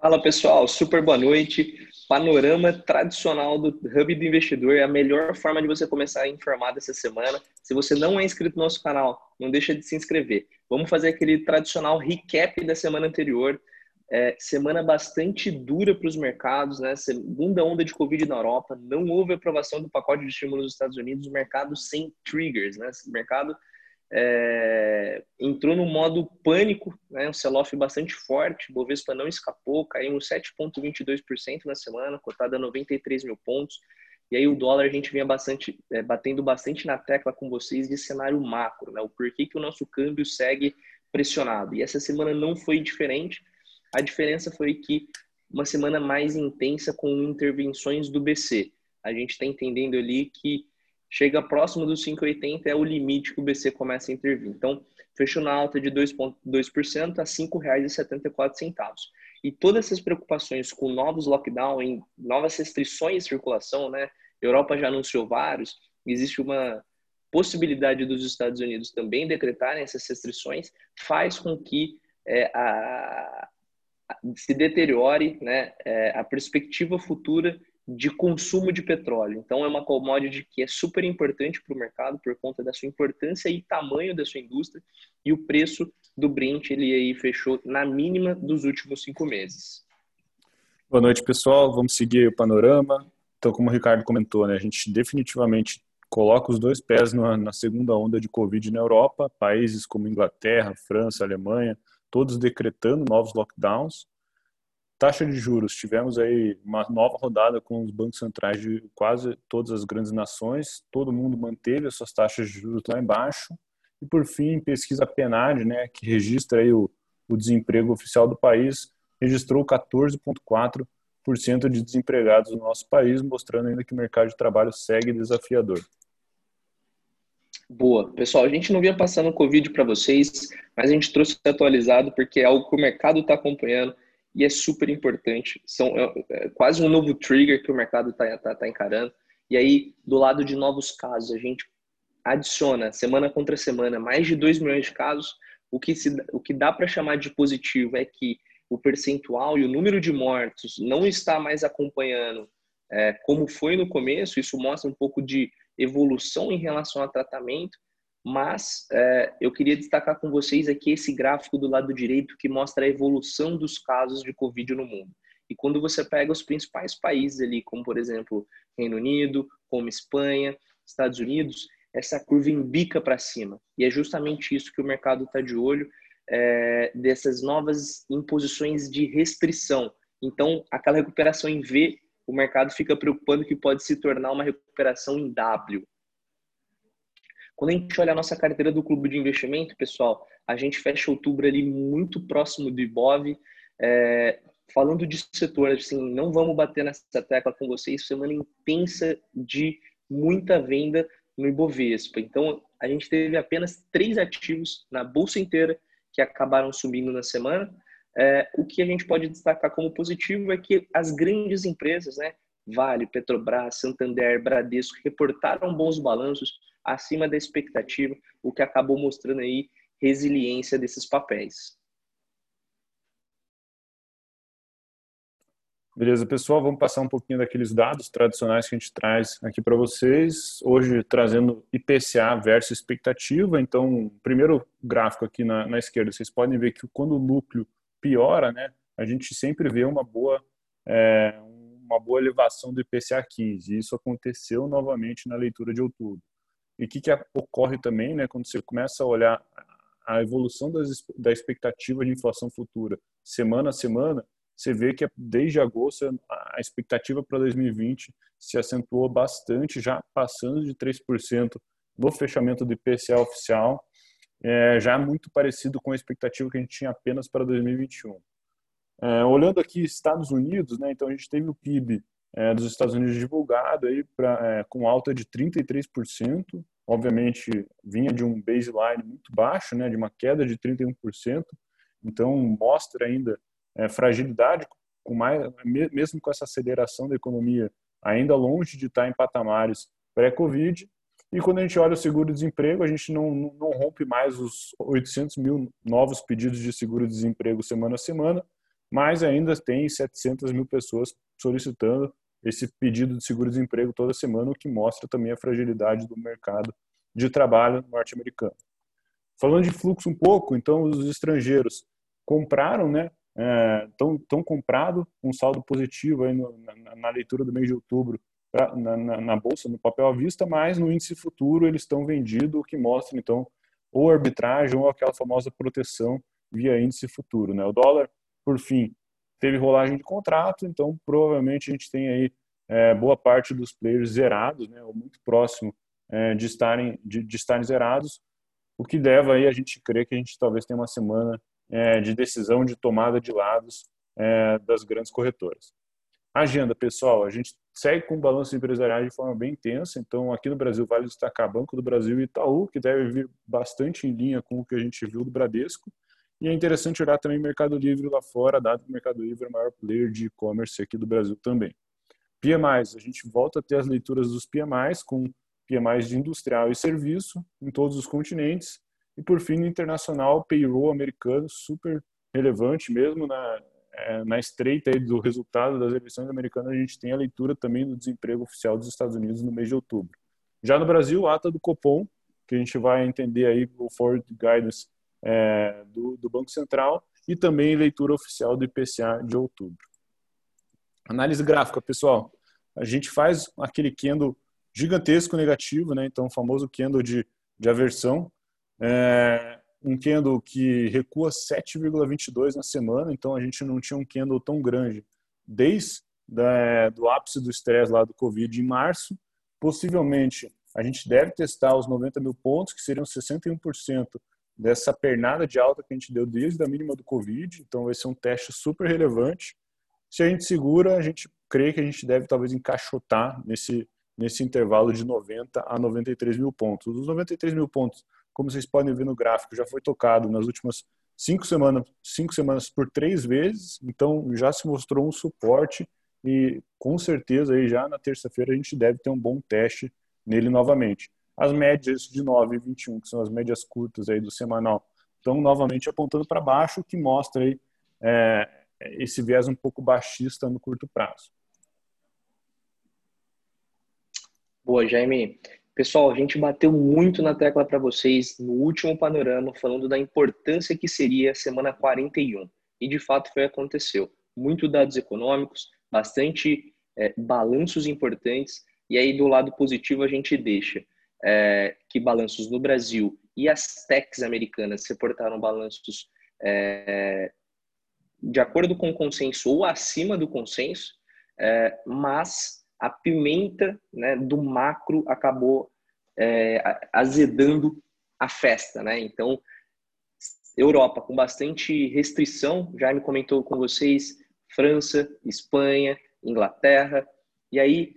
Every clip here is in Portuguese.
Fala pessoal, super boa noite. Panorama tradicional do Hub do Investidor é a melhor forma de você começar a informar dessa semana. Se você não é inscrito no nosso canal, não deixa de se inscrever. Vamos fazer aquele tradicional recap da semana anterior. É, semana bastante dura para os mercados, né? Segunda onda de Covid na Europa, não houve aprovação do pacote de estímulos nos Estados Unidos, o mercado sem triggers, né? O mercado é, entrou no modo pânico, né, um sell-off bastante forte, Bovespa não escapou, caiu 7,22% na semana, cotada a 93 mil pontos, e aí o dólar a gente vinha bastante, é, batendo bastante na tecla com vocês de cenário macro, né, o porquê que o nosso câmbio segue pressionado, e essa semana não foi diferente, a diferença foi que uma semana mais intensa com intervenções do BC, a gente está entendendo ali que chega próximo dos 5,80 é o limite que o BC começa a intervir. Então, fechou na alta de 2,2% a R$ 5,74. E todas essas preocupações com novos lockdowns, novas restrições de circulação, né? Europa já anunciou vários, existe uma possibilidade dos Estados Unidos também decretarem essas restrições, faz com que é, a, se deteriore né, é, a perspectiva futura de consumo de petróleo. Então, é uma commodity que é super importante para o mercado por conta da sua importância e tamanho da sua indústria. E o preço do Brent ele aí fechou na mínima dos últimos cinco meses. Boa noite, pessoal. Vamos seguir o panorama. Então, como o Ricardo comentou, né, a gente definitivamente coloca os dois pés na, na segunda onda de Covid na Europa. Países como Inglaterra, França, Alemanha, todos decretando novos lockdowns. Taxa de juros, tivemos aí uma nova rodada com os bancos centrais de quase todas as grandes nações, todo mundo manteve as suas taxas de juros lá embaixo. E por fim, pesquisa PNAD, né, que registra aí o, o desemprego oficial do país, registrou 14,4% de desempregados no nosso país, mostrando ainda que o mercado de trabalho segue desafiador. Boa. Pessoal, a gente não vinha passando o Covid para vocês, mas a gente trouxe atualizado porque é algo que o mercado está acompanhando e é super importante. São é, é quase um novo trigger que o mercado está tá, tá encarando. E aí, do lado de novos casos, a gente adiciona semana contra semana mais de 2 milhões de casos. O que, se, o que dá para chamar de positivo é que o percentual e o número de mortos não está mais acompanhando é, como foi no começo. Isso mostra um pouco de evolução em relação ao tratamento mas é, eu queria destacar com vocês aqui esse gráfico do lado direito que mostra a evolução dos casos de Covid no mundo. E quando você pega os principais países ali, como por exemplo Reino Unido, como Espanha, Estados Unidos, essa curva embica para cima. E é justamente isso que o mercado está de olho, é, dessas novas imposições de restrição. Então, aquela recuperação em V, o mercado fica preocupando que pode se tornar uma recuperação em W. Quando a gente olha a nossa carteira do clube de investimento, pessoal, a gente fecha outubro ali muito próximo do IBOV. É, falando de setor, assim, não vamos bater nessa tecla com vocês, semana intensa de muita venda no Ibovespa. Então, a gente teve apenas três ativos na bolsa inteira que acabaram subindo na semana. É, o que a gente pode destacar como positivo é que as grandes empresas, né, Vale, Petrobras, Santander, Bradesco, reportaram bons balanços, acima da expectativa, o que acabou mostrando aí resiliência desses papéis. Beleza, pessoal, vamos passar um pouquinho daqueles dados tradicionais que a gente traz aqui para vocês. Hoje trazendo IPCA versus expectativa. Então, primeiro gráfico aqui na, na esquerda, vocês podem ver que quando o núcleo piora, né, a gente sempre vê uma boa, é, uma boa elevação do IPCA 15. E isso aconteceu novamente na leitura de outubro. E o que, que ocorre também, né, quando você começa a olhar a evolução das, da expectativa de inflação futura semana a semana, você vê que desde agosto a expectativa para 2020 se acentuou bastante, já passando de 3% no fechamento do IPCA oficial, é, já muito parecido com a expectativa que a gente tinha apenas para 2021. É, olhando aqui Estados Unidos, né, então a gente teve o PIB é, dos Estados Unidos divulgado aí pra, é, com alta de 33%. Obviamente, vinha de um baseline muito baixo, né, de uma queda de 31%. Então, mostra ainda é, fragilidade, com mais, mesmo com essa aceleração da economia, ainda longe de estar em patamares pré-Covid. E quando a gente olha o seguro-desemprego, a gente não, não rompe mais os 800 mil novos pedidos de seguro-desemprego semana a semana, mas ainda tem 700 mil pessoas solicitando esse pedido de seguro-desemprego toda semana, o que mostra também a fragilidade do mercado de trabalho norte-americano. Falando de fluxo um pouco, então os estrangeiros compraram, né? Estão é, comprado um saldo positivo aí no, na, na, leitura do mês de outubro pra, na, na, na, bolsa, no papel à vista, mas no índice futuro eles estão vendidos, o que mostra então ou arbitragem ou aquela famosa proteção via índice futuro, né? O dólar, por fim, teve rolagem de contrato, então provavelmente a gente tem aí é, boa parte dos players zerados, né? Ou muito próximo é, de estarem de, de estarem zerados o que leva aí a gente crer que a gente talvez tenha uma semana é, de decisão de tomada de lados é, das grandes corretoras. Agenda, pessoal, a gente segue com balanço empresarial de forma bem intensa, então aqui no Brasil vale destacar Banco do Brasil e Itaú, que deve vir bastante em linha com o que a gente viu do Bradesco, e é interessante olhar também o Mercado Livre lá fora, dado que o Mercado Livre é o maior player de e-commerce aqui do Brasil também. PMIs, a gente volta a ter as leituras dos PMIs com PMIs de industrial e serviço em todos os continentes. E, por fim, no internacional, payroll americano, super relevante mesmo na, é, na estreita do resultado das eleições americanas, a gente tem a leitura também do desemprego oficial dos Estados Unidos no mês de outubro. Já no Brasil, ata do Copom, que a gente vai entender aí o forward guidance é, do, do Banco Central e também leitura oficial do IPCA de outubro. Análise gráfica, pessoal. A gente faz aquele candle gigantesco negativo, né? Então, o famoso candle de, de aversão. É, um candle que recua 7,22 na semana, então a gente não tinha um candle tão grande desde da, do ápice do estresse lá do Covid em março. Possivelmente, a gente deve testar os 90 mil pontos, que seriam 61% dessa pernada de alta que a gente deu desde a mínima do Covid, então vai ser um teste super relevante. Se a gente segura, a gente crê que a gente deve talvez encaixotar nesse, nesse intervalo de 90 a 93 mil pontos. Os 93 mil pontos, como vocês podem ver no gráfico, já foi tocado nas últimas cinco semanas, cinco semanas por três vezes, então já se mostrou um suporte e com certeza aí já na terça-feira a gente deve ter um bom teste nele novamente. As médias de 9 e 21, que são as médias curtas aí do semanal, estão novamente apontando para baixo, o que mostra aí é, esse viés um pouco baixista no curto prazo. Boa, Jaime. Pessoal, a gente bateu muito na tecla para vocês no último panorama, falando da importância que seria a semana 41. E de fato foi aconteceu. Muito dados econômicos, bastante é, balanços importantes. E aí, do lado positivo, a gente deixa é, que balanços no Brasil e as techs americanas reportaram balanços é, de acordo com o consenso ou acima do consenso, é, mas a pimenta né, do macro acabou é, azedando a festa, né? Então, Europa com bastante restrição, já me comentou com vocês, França, Espanha, Inglaterra, e aí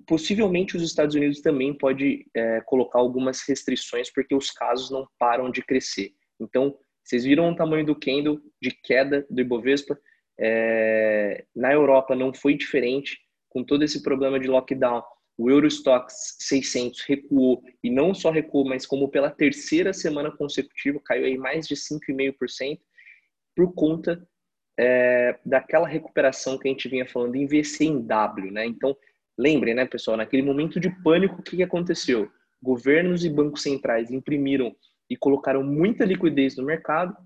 possivelmente os Estados Unidos também pode é, colocar algumas restrições porque os casos não param de crescer. Então, vocês viram o tamanho do candle de queda do Ibovespa? É, na Europa não foi diferente com todo esse problema de lockdown, o Eurostox 600 recuou, e não só recuou, mas como pela terceira semana consecutiva, caiu aí mais de 5,5%, por conta é, daquela recuperação que a gente vinha falando em VCW, né? Então, lembrem, né, pessoal, naquele momento de pânico, o que aconteceu? Governos e bancos centrais imprimiram e colocaram muita liquidez no mercado,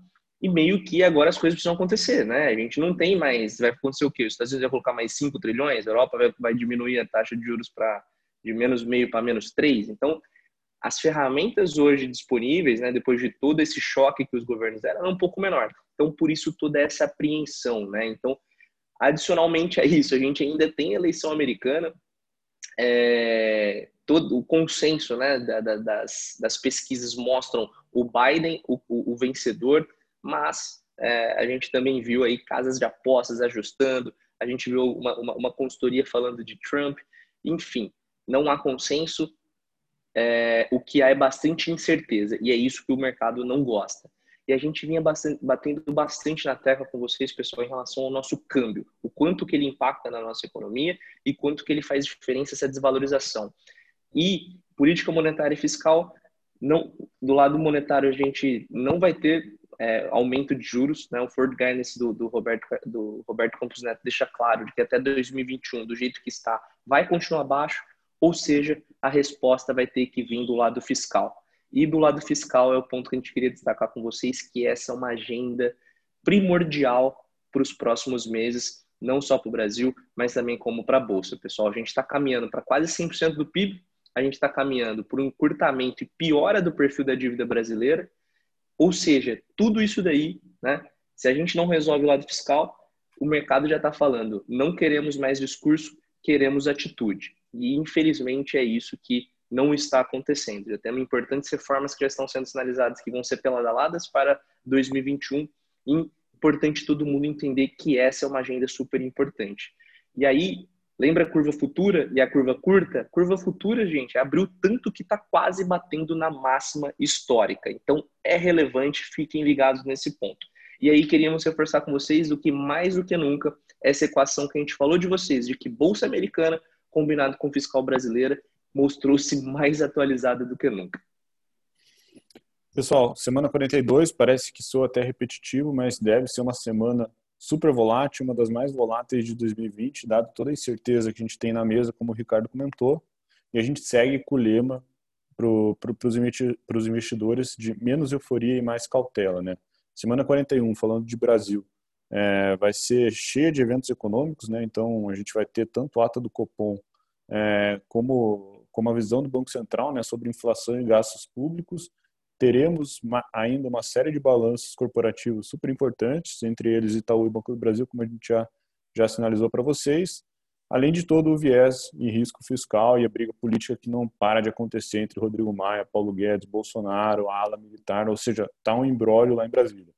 e meio que agora as coisas precisam acontecer, né? A gente não tem mais, vai acontecer o quê? Os Estados Unidos vai colocar mais 5 trilhões, a Europa vai, vai diminuir a taxa de juros para de menos meio para menos 3. Então, as ferramentas hoje disponíveis, né, depois de todo esse choque que os governos deram, é um pouco menor. Então, por isso toda essa apreensão, né? Então, adicionalmente a isso, a gente ainda tem eleição americana, é, todo o consenso, né, da, da, das, das pesquisas mostram o Biden o, o, o vencedor, mas é, a gente também viu aí casas de apostas ajustando, a gente viu uma, uma, uma consultoria falando de Trump, enfim, não há consenso, é, o que há é bastante incerteza, e é isso que o mercado não gosta. E a gente vinha bastante, batendo bastante na tecla com vocês, pessoal, em relação ao nosso câmbio, o quanto que ele impacta na nossa economia e quanto que ele faz diferença essa desvalorização. E política monetária e fiscal, não, do lado monetário a gente não vai ter é, aumento de juros, né? O Ford Guidance do, do, Roberto, do Roberto Campos Neto deixa claro de que até 2021, do jeito que está, vai continuar baixo, ou seja, a resposta vai ter que vir do lado fiscal. E do lado fiscal é o ponto que a gente queria destacar com vocês, que essa é uma agenda primordial para os próximos meses, não só para o Brasil, mas também como para a Bolsa. Pessoal, a gente está caminhando para quase 100% do PIB, a gente está caminhando por um encurtamento e piora do perfil da dívida brasileira, ou seja, tudo isso daí, né? Se a gente não resolve o lado fiscal, o mercado já está falando, não queremos mais discurso, queremos atitude. E infelizmente é isso que não está acontecendo. Já temos importantes reformas que já estão sendo sinalizadas que vão ser pedaladas para 2021. E importante todo mundo entender que essa é uma agenda super importante. E aí, lembra a curva futura e a curva curta? Curva futura, gente, abriu tanto que está quase batendo na máxima histórica. Então, é relevante, fiquem ligados nesse ponto. E aí, queríamos reforçar com vocês do que mais do que nunca essa equação que a gente falou de vocês, de que Bolsa Americana combinado com fiscal brasileira, mostrou-se mais atualizada do que nunca. Pessoal, semana 42 parece que sou até repetitivo, mas deve ser uma semana super volátil, uma das mais voláteis de 2020, dado toda a incerteza que a gente tem na mesa, como o Ricardo comentou, e a gente segue com o lema para os investidores de menos euforia e mais cautela. Né? Semana 41, falando de Brasil, é, vai ser cheia de eventos econômicos, né? Então a gente vai ter tanto ata do Copom é, como como a visão do Banco Central, né, sobre inflação e gastos públicos. Teremos uma, ainda uma série de balanços corporativos super importantes, entre eles Itaú e Banco do Brasil, como a gente já já sinalizou para vocês, além de todo o viés e risco fiscal e a briga política que não para de acontecer entre Rodrigo Maia, Paulo Guedes, Bolsonaro, ala militar, ou seja, está um embrólio lá em Brasília.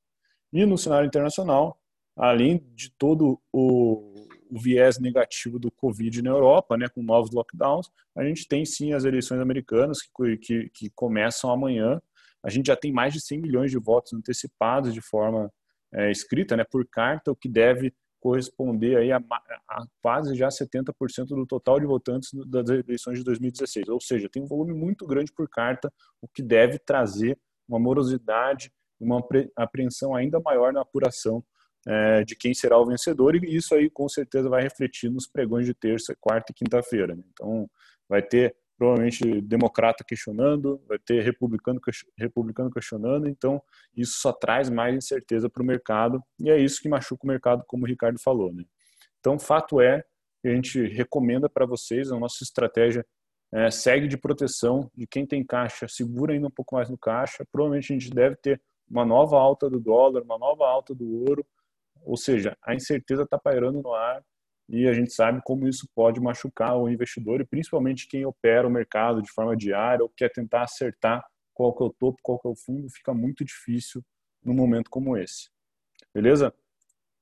E no cenário internacional, além de todo o, o, viés negativo do Covid na Europa, né, com novos lockdowns, a gente tem sim as eleições americanas que, que, que começam amanhã. A gente já tem mais de 100 milhões de votos antecipados de forma é, escrita, né, por carta, o que deve corresponder aí a, a quase já 70% do total de votantes das eleições de 2016. Ou seja, tem um volume muito grande por carta, o que deve trazer uma morosidade, uma apreensão ainda maior na apuração é, de quem será o vencedor, e isso aí com certeza vai refletir nos pregões de terça, quarta e quinta-feira. Né? Então, vai ter provavelmente democrata questionando, vai ter republicano, republicano questionando, então isso só traz mais incerteza para o mercado, e é isso que machuca o mercado, como o Ricardo falou. Né? Então, fato é que a gente recomenda para vocês, a nossa estratégia é, segue de proteção de quem tem caixa, segura ainda um pouco mais no caixa, provavelmente a gente deve ter uma nova alta do dólar, uma nova alta do ouro, ou seja, a incerteza está pairando no ar e a gente sabe como isso pode machucar o investidor e principalmente quem opera o mercado de forma diária ou quer tentar acertar qual que é o topo, qual que é o fundo, fica muito difícil num momento como esse. Beleza?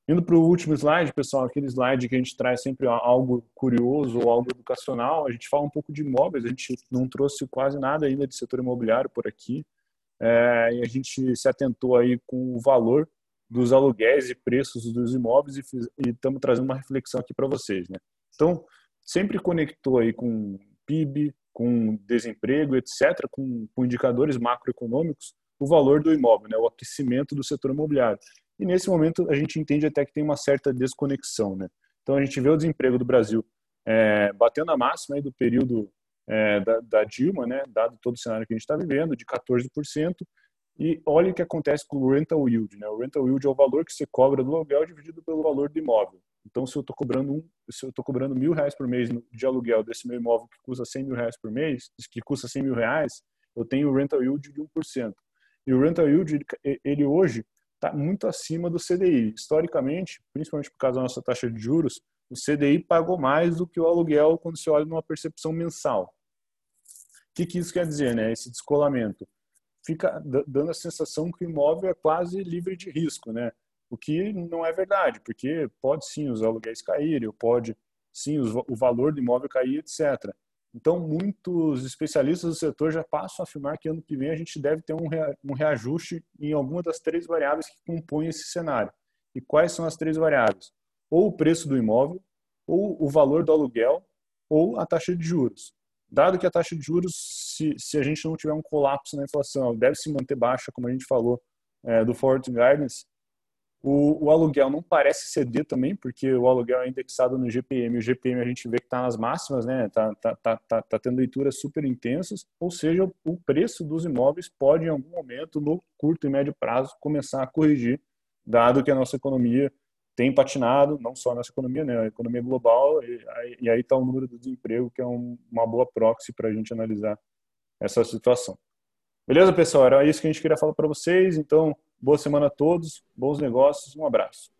Indo para o último slide, pessoal, aquele slide que a gente traz sempre algo curioso ou algo educacional, a gente fala um pouco de imóveis, a gente não trouxe quase nada ainda de setor imobiliário por aqui, é, e a gente se atentou aí com o valor dos aluguéis e preços dos imóveis e estamos trazendo uma reflexão aqui para vocês, né? Então, sempre conectou aí com PIB, com desemprego, etc., com, com indicadores macroeconômicos, o valor do imóvel, né? O aquecimento do setor imobiliário. E nesse momento a gente entende até que tem uma certa desconexão, né? Então a gente vê o desemprego do Brasil é, batendo a máxima aí do período é, da, da, Dilma, né? Dado todo o cenário que a gente está vivendo, de 14%, e olha o que acontece com o rental yield. Né? O rental yield é o valor que você cobra do aluguel dividido pelo valor do imóvel. Então, se eu estou cobrando um, se eu estou cobrando mil reais por mês de aluguel desse meu imóvel que custa 100 mil reais por mês, que custa 100 mil reais, eu tenho o rental yield de 1%. E o rental yield, ele hoje está muito acima do CDI. Historicamente, principalmente por causa da nossa taxa de juros, o CDI pagou mais do que o aluguel quando se olha numa percepção mensal. O que, que isso quer dizer, né? Esse descolamento fica dando a sensação que o imóvel é quase livre de risco, né? O que não é verdade, porque pode sim os aluguéis caírem, pode sim o valor do imóvel cair, etc. Então, muitos especialistas do setor já passam a afirmar que ano que vem a gente deve ter um reajuste em alguma das três variáveis que compõem esse cenário. E quais são as três variáveis? Ou o preço do imóvel, ou o valor do aluguel, ou a taxa de juros. Dado que a taxa de juros, se, se a gente não tiver um colapso na inflação, deve se manter baixa, como a gente falou é, do Forward Guidance, o, o, aluguel não parece ceder também, porque o aluguel é indexado no GPM. O GPM a gente vê que está nas máximas, né? Tá, tá, tá, tá, tendo leituras super intensas, ou seja, o preço dos imóveis pode, em algum momento, no curto e médio prazo, começar a corrigir, dado que a nossa economia tem patinado, não só a nossa economia, né? A economia global, e, e aí está o número do desemprego, que é um, uma boa proxy para a gente analisar essa situação. Beleza, pessoal? Era isso que a gente queria falar para vocês. Então, boa semana a todos, bons negócios, um abraço.